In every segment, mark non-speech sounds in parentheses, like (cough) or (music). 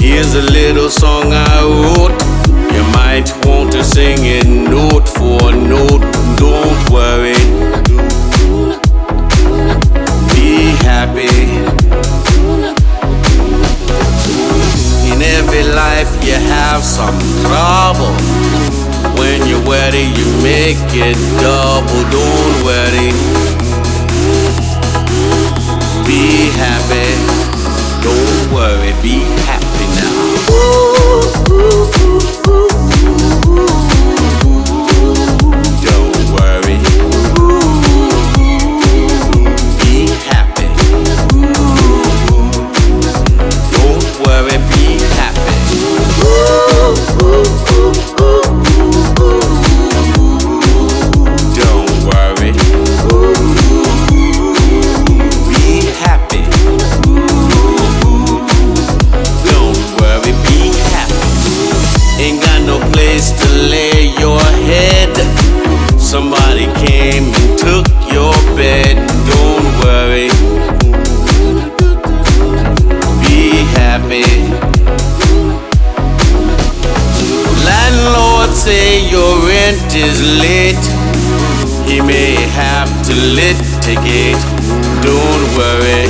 Here's a little song I wrote. You might want to sing it note for note. Don't worry. Be happy. In every life you have some trouble. When you're ready, you make it double. Don't worry. Be happy. Don't worry. Be happy now. Landlord say your rent is late. He may have to litigate. Don't worry.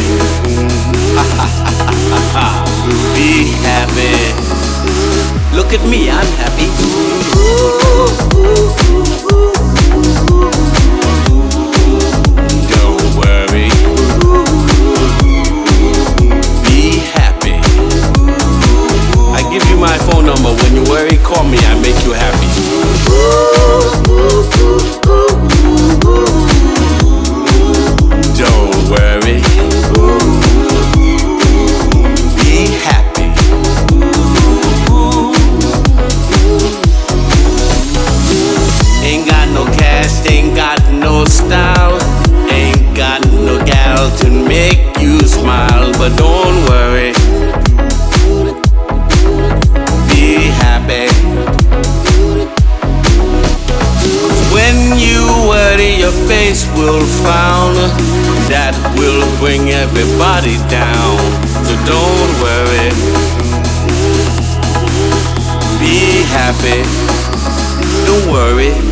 (laughs) Be happy. Look at me, I'm happy. Style, ain't got no gal to make you smile. But don't worry. Be happy. When you worry, your face will frown. That will bring everybody down. So don't worry. Be happy. Don't worry.